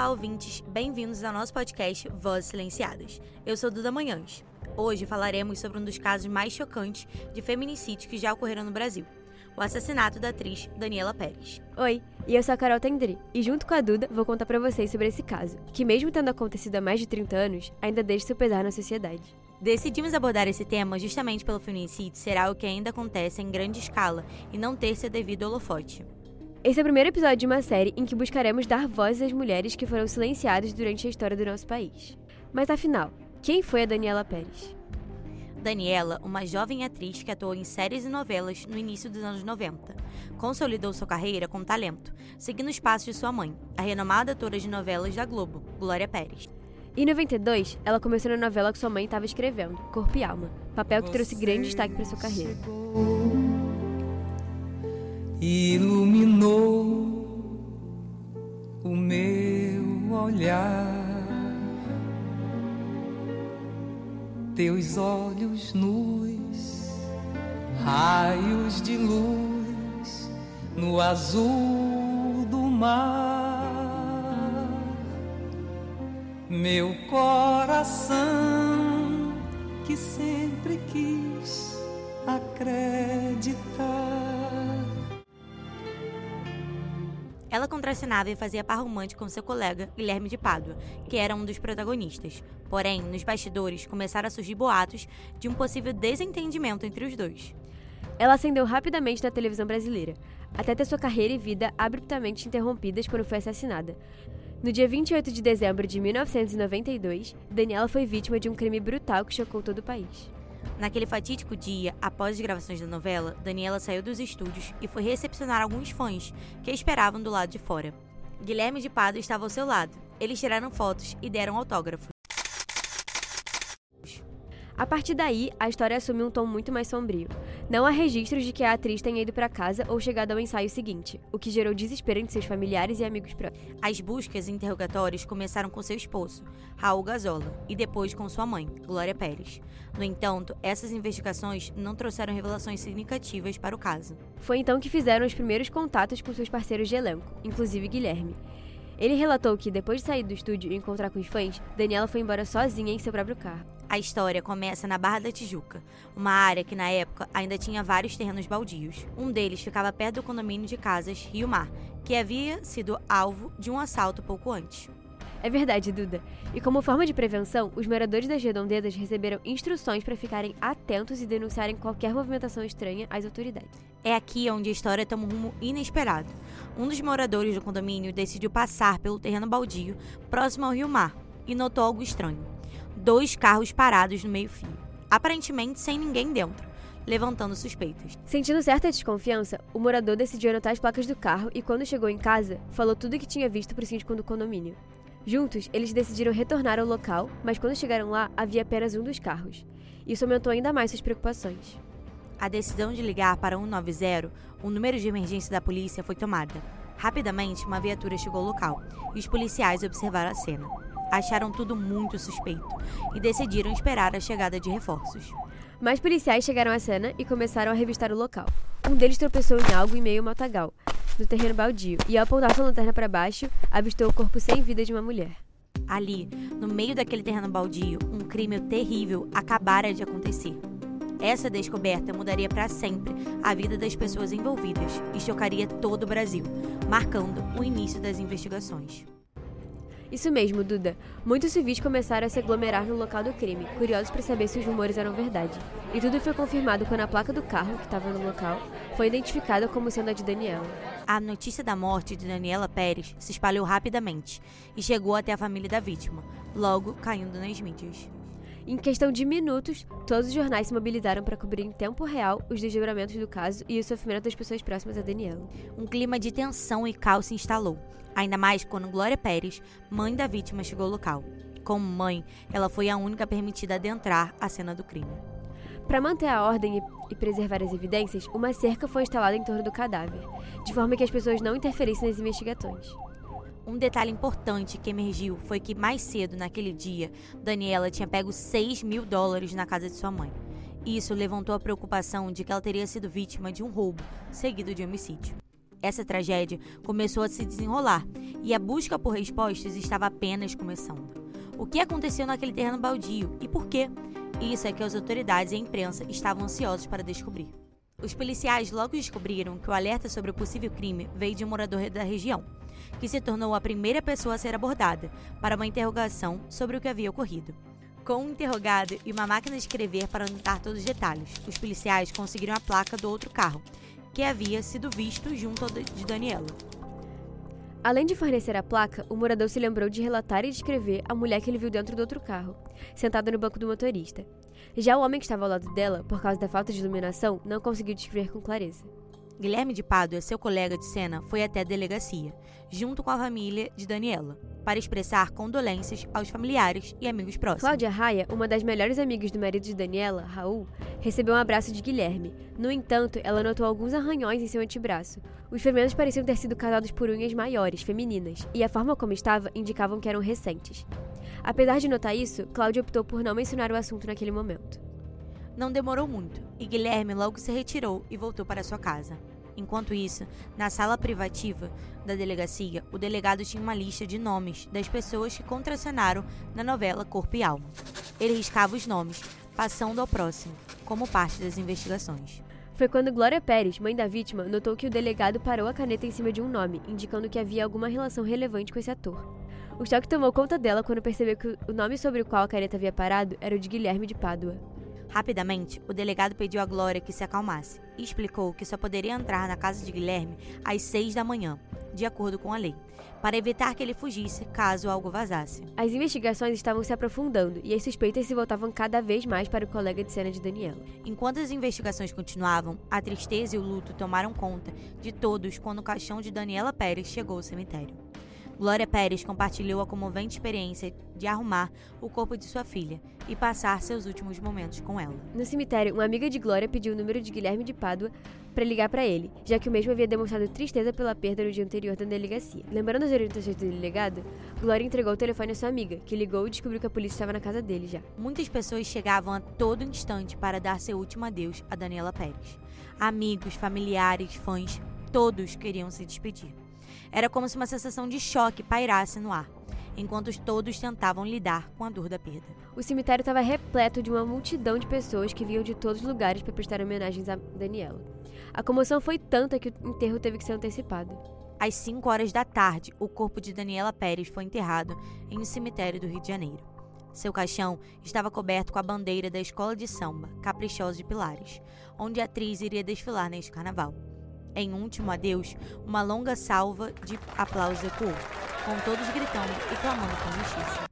Olá, ouvintes! Bem-vindos ao nosso podcast Vozes Silenciadas. Eu sou Duda Manhães. Hoje falaremos sobre um dos casos mais chocantes de feminicídio que já ocorreram no Brasil. O assassinato da atriz Daniela Pérez. Oi, e eu sou a Carol Tendri, e junto com a Duda vou contar para vocês sobre esse caso, que mesmo tendo acontecido há mais de 30 anos, ainda deixa seu pesar na sociedade. Decidimos abordar esse tema justamente pelo feminicídio ser algo que ainda acontece em grande escala e não ter seu devido holofote. Esse é o primeiro episódio de uma série em que buscaremos dar voz às mulheres que foram silenciadas durante a história do nosso país. Mas afinal, quem foi a Daniela Pérez? Daniela, uma jovem atriz que atuou em séries e novelas no início dos anos 90, consolidou sua carreira com talento, seguindo os passos de sua mãe, a renomada atora de novelas da Globo, Glória Pérez. Em 92, ela começou na novela que sua mãe estava escrevendo, Corpo e Alma, papel que trouxe grande destaque para sua carreira. Chegou iluminou o meu olhar. Teus olhos nus, raios de luz no azul do mar. Meu coração que sempre quis acreditar Ela contracenava e fazia par romântico com seu colega, Guilherme de Pádua, que era um dos protagonistas. Porém, nos bastidores começaram a surgir boatos de um possível desentendimento entre os dois. Ela ascendeu rapidamente na televisão brasileira, até ter sua carreira e vida abruptamente interrompidas quando foi assassinada. No dia 28 de dezembro de 1992, Daniela foi vítima de um crime brutal que chocou todo o país. Naquele fatídico dia, após as gravações da novela, Daniela saiu dos estúdios e foi recepcionar alguns fãs que esperavam do lado de fora. Guilherme de Pado estava ao seu lado. Eles tiraram fotos e deram autógrafo. A partir daí, a história assume um tom muito mais sombrio. Não há registros de que a atriz tenha ido para casa ou chegado ao ensaio seguinte, o que gerou desespero entre seus familiares e amigos próximos. As buscas e interrogatórios começaram com seu esposo, Raul Gazola, e depois com sua mãe, Glória Pérez. No entanto, essas investigações não trouxeram revelações significativas para o caso. Foi então que fizeram os primeiros contatos com seus parceiros de elenco, inclusive Guilherme. Ele relatou que, depois de sair do estúdio e encontrar com os fãs, Daniela foi embora sozinha em seu próprio carro. A história começa na Barra da Tijuca, uma área que na época ainda tinha vários terrenos baldios. Um deles ficava perto do condomínio de casas Rio Mar, que havia sido alvo de um assalto pouco antes. É verdade, Duda. E como forma de prevenção, os moradores das redondezas receberam instruções para ficarem atentos e denunciarem qualquer movimentação estranha às autoridades. É aqui onde a história toma um rumo inesperado. Um dos moradores do condomínio decidiu passar pelo terreno baldio próximo ao rio Mar e notou algo estranho. Dois carros parados no meio-fio, aparentemente sem ninguém dentro levantando suspeitas. Sentindo certa desconfiança, o morador decidiu anotar as placas do carro e, quando chegou em casa, falou tudo o que tinha visto para o síndico do condomínio. Juntos, eles decidiram retornar ao local, mas quando chegaram lá, havia apenas um dos carros. Isso aumentou ainda mais suas preocupações. A decisão de ligar para 190, o número de emergência da polícia, foi tomada. Rapidamente, uma viatura chegou ao local e os policiais observaram a cena. Acharam tudo muito suspeito e decidiram esperar a chegada de reforços. Mais policiais chegaram à cena e começaram a revistar o local. Um deles tropeçou em algo em meio ao matagal, no terreno baldio, e ao apontar sua lanterna para baixo, avistou o corpo sem vida de uma mulher. Ali, no meio daquele terreno baldio, um crime terrível acabara de acontecer. Essa descoberta mudaria para sempre a vida das pessoas envolvidas e chocaria todo o Brasil, marcando o início das investigações. Isso mesmo, Duda. Muitos civis começaram a se aglomerar no local do crime, curiosos para saber se os rumores eram verdade. E tudo foi confirmado quando a placa do carro, que estava no local, foi identificada como sendo a de Daniela. A notícia da morte de Daniela Pérez se espalhou rapidamente e chegou até a família da vítima, logo caindo nas mídias. Em questão de minutos, todos os jornais se mobilizaram para cobrir em tempo real os desdobramentos do caso e o sofrimento das pessoas próximas a Daniela. Um clima de tensão e caos se instalou, ainda mais quando Glória Pérez, mãe da vítima, chegou ao local. Como mãe, ela foi a única permitida a adentrar a cena do crime. Para manter a ordem e preservar as evidências, uma cerca foi instalada em torno do cadáver, de forma que as pessoas não interferissem nas investigações. Um detalhe importante que emergiu foi que mais cedo naquele dia, Daniela tinha pego 6 mil dólares na casa de sua mãe. Isso levantou a preocupação de que ela teria sido vítima de um roubo, seguido de homicídio. Essa tragédia começou a se desenrolar e a busca por respostas estava apenas começando. O que aconteceu naquele terreno baldio e por quê? Isso é que as autoridades e a imprensa estavam ansiosos para descobrir. Os policiais logo descobriram que o alerta sobre o possível crime veio de um morador da região, que se tornou a primeira pessoa a ser abordada para uma interrogação sobre o que havia ocorrido. Com um interrogado e uma máquina de escrever para anotar todos os detalhes, os policiais conseguiram a placa do outro carro, que havia sido visto junto ao de Daniela. Além de fornecer a placa, o morador se lembrou de relatar e descrever a mulher que ele viu dentro do outro carro, sentada no banco do motorista. Já o homem que estava ao lado dela, por causa da falta de iluminação, não conseguiu descrever com clareza. Guilherme de Pádua, seu colega de cena, foi até a delegacia, junto com a família de Daniela, para expressar condolências aos familiares e amigos próximos. Cláudia Raia, uma das melhores amigas do marido de Daniela, Raul, recebeu um abraço de Guilherme. No entanto, ela notou alguns arranhões em seu antebraço. Os ferimentos pareciam ter sido causados por unhas maiores, femininas, e a forma como estava indicavam que eram recentes. Apesar de notar isso, Cláudia optou por não mencionar o assunto naquele momento. Não demorou muito, e Guilherme logo se retirou e voltou para sua casa. Enquanto isso, na sala privativa da delegacia, o delegado tinha uma lista de nomes das pessoas que contracenaram na novela Corpo e Alma. Ele riscava os nomes, passando ao próximo, como parte das investigações. Foi quando Glória Pérez, mãe da vítima, notou que o delegado parou a caneta em cima de um nome, indicando que havia alguma relação relevante com esse ator. O choque tomou conta dela quando percebeu que o nome sobre o qual a caneta havia parado era o de Guilherme de Pádua. Rapidamente, o delegado pediu a Glória que se acalmasse e explicou que só poderia entrar na casa de Guilherme às seis da manhã, de acordo com a lei, para evitar que ele fugisse caso algo vazasse. As investigações estavam se aprofundando e as suspeitas se voltavam cada vez mais para o colega de cena de Daniela. Enquanto as investigações continuavam, a tristeza e o luto tomaram conta de todos quando o caixão de Daniela Pérez chegou ao cemitério. Glória Pérez compartilhou a comovente experiência de arrumar o corpo de sua filha e passar seus últimos momentos com ela. No cemitério, uma amiga de Glória pediu o número de Guilherme de Pádua para ligar para ele, já que o mesmo havia demonstrado tristeza pela perda no dia anterior da delegacia. Lembrando as orientações do delegado, Glória entregou o telefone à sua amiga, que ligou e descobriu que a polícia estava na casa dele já. Muitas pessoas chegavam a todo instante para dar seu último adeus a Daniela Pérez. Amigos, familiares, fãs, todos queriam se despedir. Era como se uma sensação de choque pairasse no ar, enquanto todos tentavam lidar com a dor da perda. O cemitério estava repleto de uma multidão de pessoas que vinham de todos os lugares para prestar homenagens a Daniela. A comoção foi tanta que o enterro teve que ser antecipado. Às 5 horas da tarde, o corpo de Daniela Pérez foi enterrado em um cemitério do Rio de Janeiro. Seu caixão estava coberto com a bandeira da escola de samba, Caprichosa de Pilares, onde a atriz iria desfilar neste carnaval. Em último adeus, uma longa salva de aplausos ecoou, com todos gritando e clamando por justiça.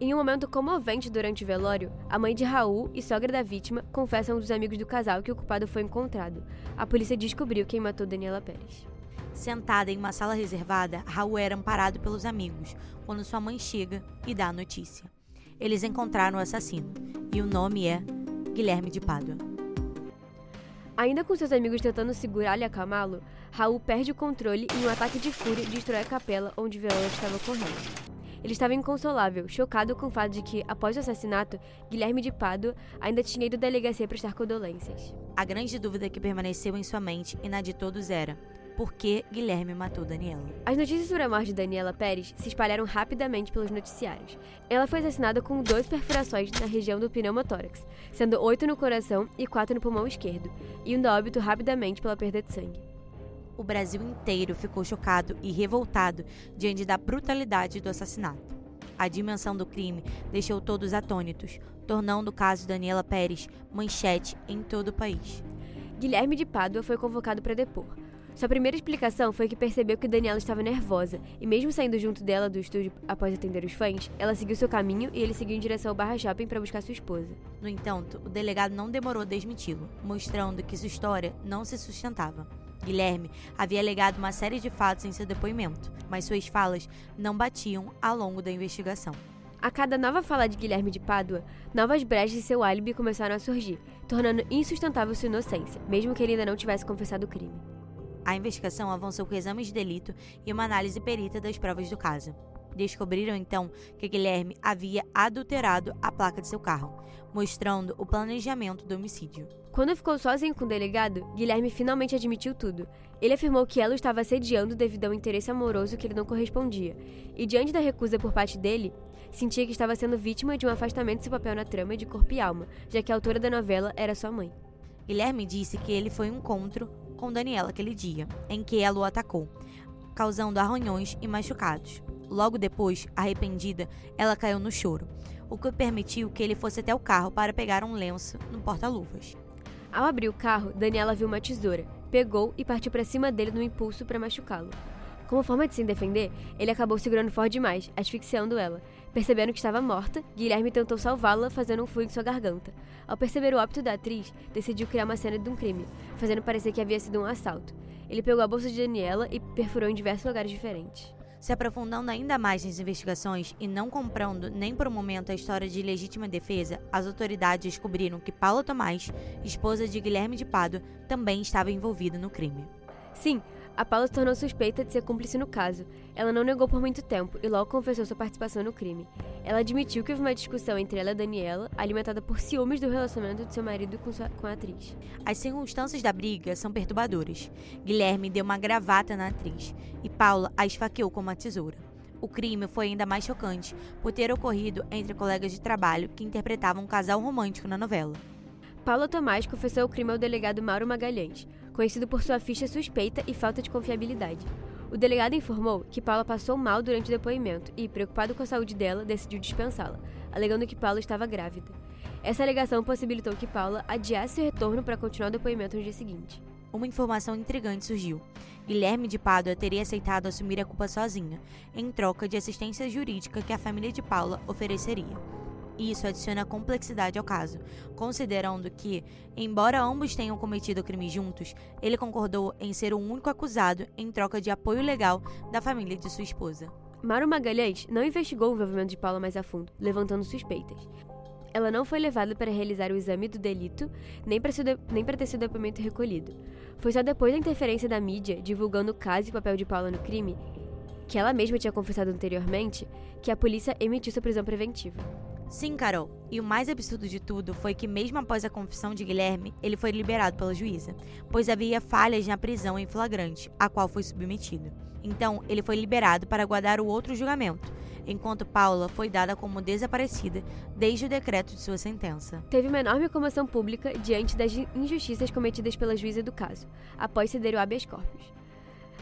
Em um momento comovente durante o velório, a mãe de Raul e sogra da vítima confessam a um dos amigos do casal que o culpado foi encontrado. A polícia descobriu quem matou Daniela Pérez. Sentada em uma sala reservada, Raul era amparado pelos amigos quando sua mãe chega e dá a notícia. Eles encontraram o assassino, e o nome é Guilherme de Pádua. Ainda com seus amigos tentando segurá-lo e acalmá-lo, Raul perde o controle e, em um ataque de fúria, destrói a capela onde Viola estava correndo. Ele estava inconsolável, chocado com o fato de que, após o assassinato, Guilherme de Pádua ainda tinha ido à delegacia prestar condolências. A grande dúvida que permaneceu em sua mente e na de todos era: por que Guilherme matou Daniela. As notícias sobre a morte de Daniela Pérez se espalharam rapidamente pelos noticiários. Ela foi assassinada com duas perfurações na região do pneumotórax, sendo oito no coração e quatro no pulmão esquerdo, indo a óbito rapidamente pela perda de sangue. O Brasil inteiro ficou chocado e revoltado diante da brutalidade do assassinato. A dimensão do crime deixou todos atônitos, tornando o caso Daniela Pérez manchete em todo o país. Guilherme de Pádua foi convocado para depor. Sua primeira explicação foi que percebeu que Daniela estava nervosa, e mesmo saindo junto dela do estúdio após atender os fãs, ela seguiu seu caminho e ele seguiu em direção ao Barra Shopping para buscar sua esposa. No entanto, o delegado não demorou a desmenti-lo, mostrando que sua história não se sustentava. Guilherme havia alegado uma série de fatos em seu depoimento, mas suas falas não batiam ao longo da investigação. A cada nova fala de Guilherme de Pádua, novas brechas em seu álibi começaram a surgir, tornando insustentável sua inocência, mesmo que ele ainda não tivesse confessado o crime. A investigação avançou com exames de delito e uma análise perita das provas do caso. Descobriram então que Guilherme havia adulterado a placa de seu carro, mostrando o planejamento do homicídio. Quando ficou sozinho com o delegado, Guilherme finalmente admitiu tudo. Ele afirmou que ela o estava assediando devido a um interesse amoroso que ele não correspondia, e diante da recusa por parte dele, sentia que estava sendo vítima de um afastamento de seu papel na trama de corpo e alma, já que a autora da novela era sua mãe. Guilherme disse que ele foi um encontro com Daniela aquele dia, em que ela o atacou, causando arranhões e machucados. Logo depois, arrependida, ela caiu no choro, o que permitiu que ele fosse até o carro para pegar um lenço no porta-luvas. Ao abrir o carro, Daniela viu uma tesoura, pegou e partiu para cima dele no impulso para machucá-lo. Como forma de se defender, ele acabou segurando forte demais, asfixiando ela. Percebendo que estava morta, Guilherme tentou salvá-la fazendo um furo em sua garganta. Ao perceber o óbito da atriz, decidiu criar uma cena de um crime, fazendo parecer que havia sido um assalto. Ele pegou a bolsa de Daniela e perfurou em diversos lugares diferentes. Se aprofundando ainda mais nas investigações e não comprando nem por um momento a história de legítima defesa, as autoridades descobriram que Paula Tomás, esposa de Guilherme de Pado, também estava envolvida no crime. Sim, a Paula se tornou suspeita de ser cúmplice no caso. Ela não negou por muito tempo e logo confessou sua participação no crime. Ela admitiu que houve uma discussão entre ela e Daniela, alimentada por ciúmes do relacionamento de seu marido com, sua, com a atriz. As circunstâncias da briga são perturbadoras. Guilherme deu uma gravata na atriz e Paula a esfaqueou com uma tesoura. O crime foi ainda mais chocante por ter ocorrido entre colegas de trabalho que interpretavam um casal romântico na novela. Paula Tomás confessou o crime ao delegado Mauro Magalhães, conhecido por sua ficha suspeita e falta de confiabilidade. O delegado informou que Paula passou mal durante o depoimento e, preocupado com a saúde dela, decidiu dispensá-la, alegando que Paula estava grávida. Essa alegação possibilitou que Paula adiasse o retorno para continuar o depoimento no dia seguinte. Uma informação intrigante surgiu. Guilherme de Pádua teria aceitado assumir a culpa sozinha, em troca de assistência jurídica que a família de Paula ofereceria. Isso adiciona complexidade ao caso, considerando que, embora ambos tenham cometido o crime juntos, ele concordou em ser o único acusado em troca de apoio legal da família de sua esposa. Mário Magalhães não investigou o envolvimento de Paula mais a fundo, levantando suspeitas. Ela não foi levada para realizar o exame do delito, nem para, nem para ter seu depoimento recolhido. Foi só depois da interferência da mídia, divulgando o caso e o papel de Paula no crime, que ela mesma tinha confessado anteriormente, que a polícia emitiu sua prisão preventiva. Sim, Carol. E o mais absurdo de tudo foi que, mesmo após a confissão de Guilherme, ele foi liberado pela juíza, pois havia falhas na prisão em flagrante, a qual foi submetido. Então, ele foi liberado para aguardar o outro julgamento, enquanto Paula foi dada como desaparecida desde o decreto de sua sentença. Teve uma enorme comoção pública diante das injustiças cometidas pela juíza do caso, após ceder o habeas corpus.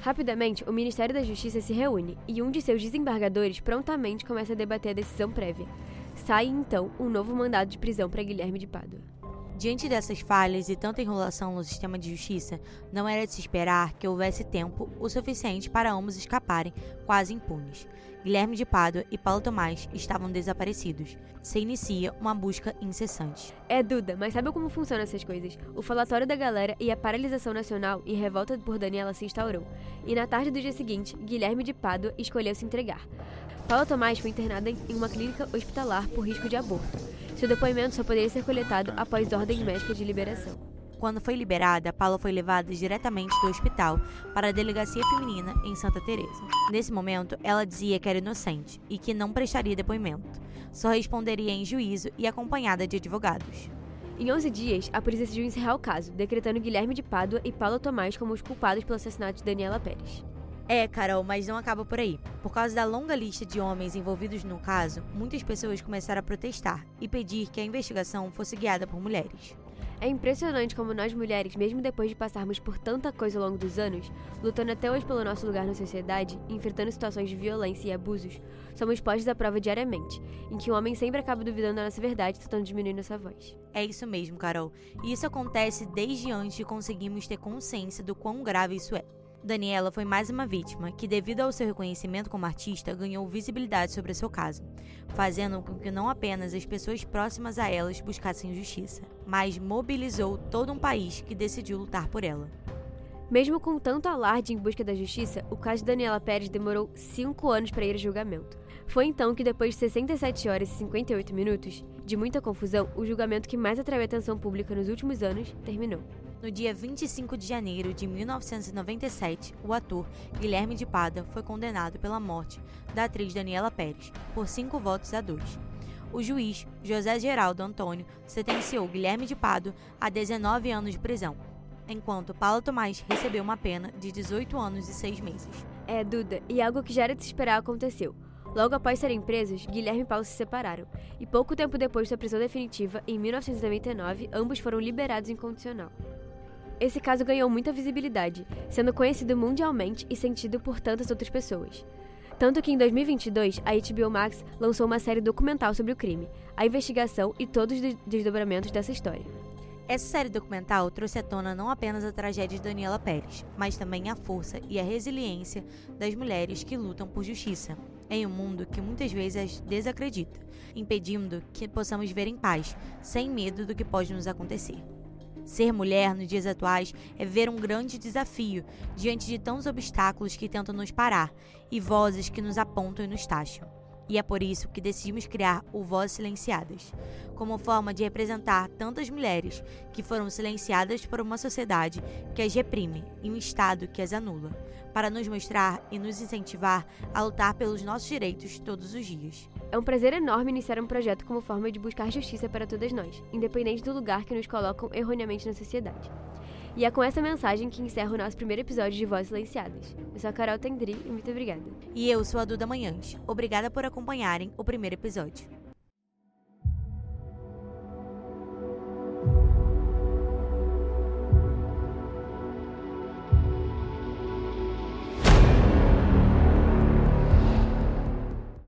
Rapidamente, o Ministério da Justiça se reúne e um de seus desembargadores prontamente começa a debater a decisão prévia. Sai então um novo mandado de prisão para Guilherme de Pádua. Diante dessas falhas e tanta enrolação no sistema de justiça, não era de se esperar que houvesse tempo o suficiente para ambos escaparem quase impunes. Guilherme de Pádua e Paulo Tomás estavam desaparecidos. Se inicia uma busca incessante. É, Duda, mas sabe como funcionam essas coisas? O falatório da galera e a paralisação nacional e revolta por Daniela se instaurou. E na tarde do dia seguinte, Guilherme de Pádua escolheu se entregar. Paula Tomás foi internada em uma clínica hospitalar por risco de aborto. Seu depoimento só poderia ser coletado após ordem médica de liberação. Quando foi liberada, Paula foi levada diretamente do hospital para a delegacia feminina em Santa Teresa. Nesse momento, ela dizia que era inocente e que não prestaria depoimento. Só responderia em juízo e acompanhada de advogados. Em 11 dias, a polícia decidiu encerrar o caso, decretando Guilherme de Pádua e Paula Tomás como os culpados pelo assassinato de Daniela Pérez. É, Carol, mas não acaba por aí. Por causa da longa lista de homens envolvidos no caso, muitas pessoas começaram a protestar e pedir que a investigação fosse guiada por mulheres. É impressionante como nós mulheres, mesmo depois de passarmos por tanta coisa ao longo dos anos, lutando até hoje pelo nosso lugar na sociedade, enfrentando situações de violência e abusos, somos postos à prova diariamente, em que o homem sempre acaba duvidando da nossa verdade, tentando diminuir nossa voz. É isso mesmo, Carol. E isso acontece desde antes de conseguirmos ter consciência do quão grave isso é. Daniela foi mais uma vítima que, devido ao seu reconhecimento como artista, ganhou visibilidade sobre seu caso, fazendo com que não apenas as pessoas próximas a elas buscassem justiça, mas mobilizou todo um país que decidiu lutar por ela. Mesmo com tanto alarde em busca da justiça, o caso de Daniela Pérez demorou cinco anos para ir a julgamento. Foi então que, depois de 67 horas e 58 minutos, de muita confusão, o julgamento que mais atraiu a atenção pública nos últimos anos terminou. No dia 25 de janeiro de 1997, o ator Guilherme de Pada foi condenado pela morte da atriz Daniela Pérez, por cinco votos a dois. O juiz José Geraldo Antônio sentenciou Guilherme de Pado a 19 anos de prisão, enquanto Paula Tomás recebeu uma pena de 18 anos e 6 meses. É, Duda, e algo que já era de se esperar aconteceu. Logo após serem presos, Guilherme e Paulo se separaram, e pouco tempo depois da prisão definitiva, em 1999, ambos foram liberados incondicional. Esse caso ganhou muita visibilidade, sendo conhecido mundialmente e sentido por tantas outras pessoas. Tanto que em 2022, a HBO Max lançou uma série documental sobre o crime, a investigação e todos os desdobramentos dessa história. Essa série documental trouxe à tona não apenas a tragédia de Daniela Pérez, mas também a força e a resiliência das mulheres que lutam por justiça, em um mundo que muitas vezes as desacredita, impedindo que possamos ver em paz, sem medo do que pode nos acontecer. Ser mulher nos dias atuais é ver um grande desafio diante de tantos obstáculos que tentam nos parar e vozes que nos apontam e nos taxam. E é por isso que decidimos criar o Vozes Silenciadas, como forma de representar tantas mulheres que foram silenciadas por uma sociedade que as reprime e um Estado que as anula, para nos mostrar e nos incentivar a lutar pelos nossos direitos todos os dias. É um prazer enorme iniciar um projeto como forma de buscar justiça para todas nós, independente do lugar que nos colocam erroneamente na sociedade. E é com essa mensagem que encerro o nosso primeiro episódio de Vozes Silenciadas. Eu sou a Carol Tendri e muito obrigada. E eu sou a Duda Manhães. Obrigada por acompanharem o primeiro episódio.